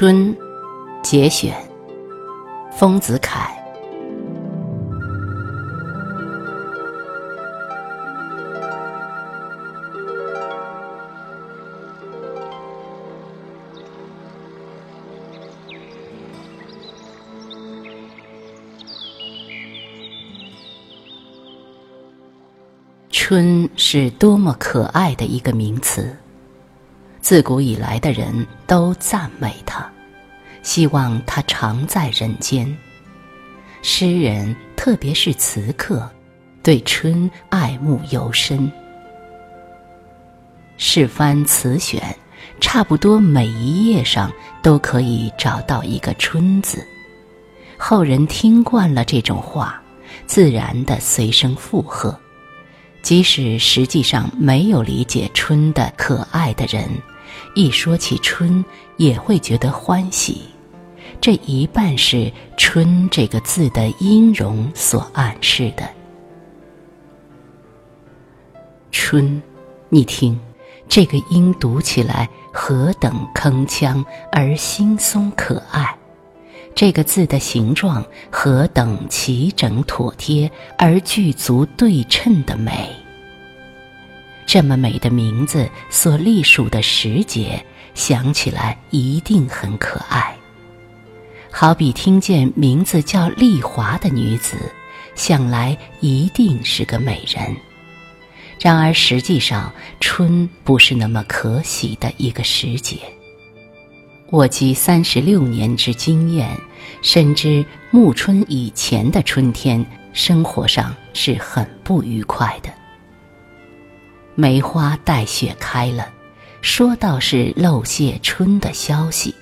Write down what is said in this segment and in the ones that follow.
春，节选，丰子恺。春是多么可爱的一个名词。自古以来的人都赞美他，希望他常在人间。诗人，特别是词客，对春爱慕尤深。试翻词选，差不多每一页上都可以找到一个“春”字。后人听惯了这种话，自然的随声附和。即使实际上没有理解春的可爱的人，一说起春也会觉得欢喜。这一半是“春”这个字的音容所暗示的。春，你听，这个音读起来何等铿锵而轻松可爱。这个字的形状何等齐整妥帖而具足对称的美！这么美的名字所隶属的时节，想起来一定很可爱。好比听见名字叫丽华的女子，想来一定是个美人。然而实际上，春不是那么可喜的一个时节。我积三十六年之经验，深知暮春以前的春天，生活上是很不愉快的。梅花带雪开了，说倒是漏谢春的消息，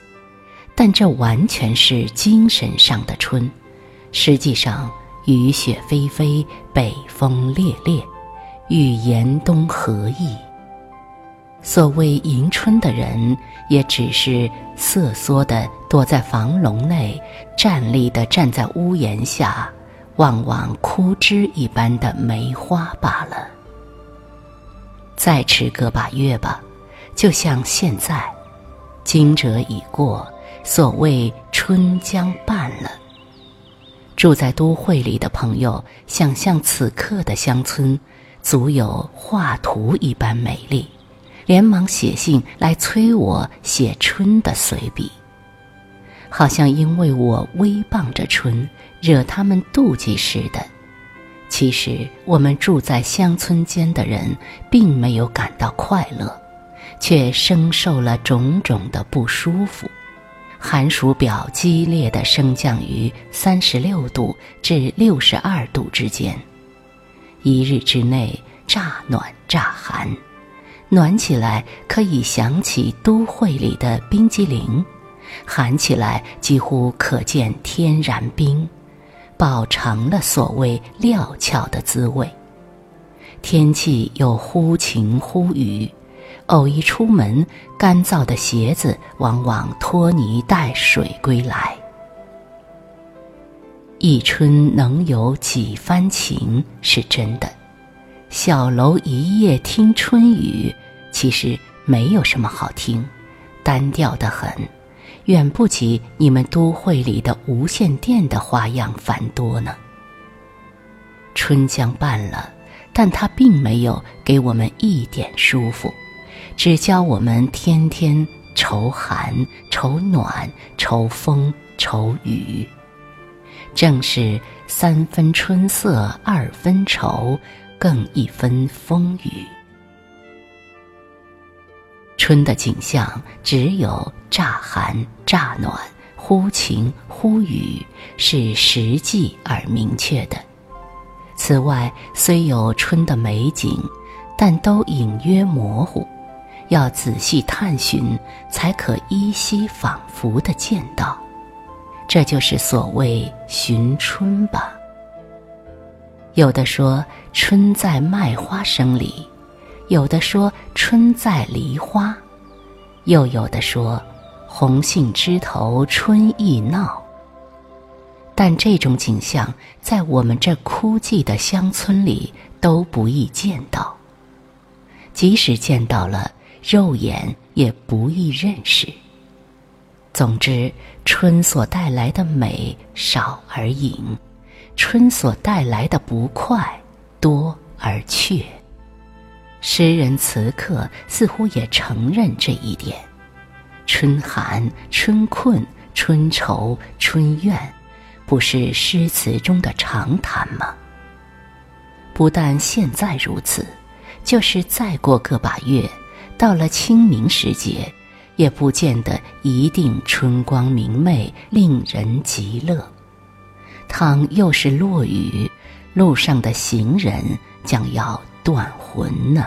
但这完全是精神上的春，实际上雨雪霏霏，北风烈烈，与严冬何异？所谓迎春的人，也只是瑟缩的躲在房笼内，站立的站在屋檐下，望望枯枝一般的梅花罢了。再迟个把月吧，就像现在，惊蛰已过，所谓春将半了。住在都会里的朋友，想象此刻的乡村，足有画图一般美丽。连忙写信来催我写春的随笔，好像因为我微傍着春，惹他们妒忌似的。其实我们住在乡村间的人，并没有感到快乐，却深受了种种的不舒服。寒暑表激烈的升降于三十六度至六十二度之间，一日之内乍暖乍寒。暖起来可以想起都会里的冰激凌，寒起来几乎可见天然冰，饱尝了所谓料峭的滋味。天气又忽晴忽雨，偶一出门，干燥的鞋子往往拖泥带水归来。一春能有几番情是真的。小楼一夜听春雨，其实没有什么好听，单调的很，远不及你们都会里的无线电的花样繁多呢。春将半了，但它并没有给我们一点舒服，只教我们天天愁寒、愁暖、愁风、愁雨。正是三分春色，二分愁。更一分风雨。春的景象只有乍寒乍暖、忽晴忽雨，是实际而明确的。此外，虽有春的美景，但都隐约模糊，要仔细探寻，才可依稀仿佛的见到。这就是所谓寻春吧。有的说春在麦花生里，有的说春在梨花，又有的说红杏枝头春意闹。但这种景象在我们这枯寂的乡村里都不易见到，即使见到了，肉眼也不易认识。总之，春所带来的美少而隐，春所带来的不快多而却。诗人此刻似乎也承认这一点：春寒、春困、春愁、春怨，不是诗词中的常谈吗？不但现在如此，就是再过个把月，到了清明时节，也不见得一定春光明媚，令人极乐。倘又是落雨，路上的行人将要。断魂呢？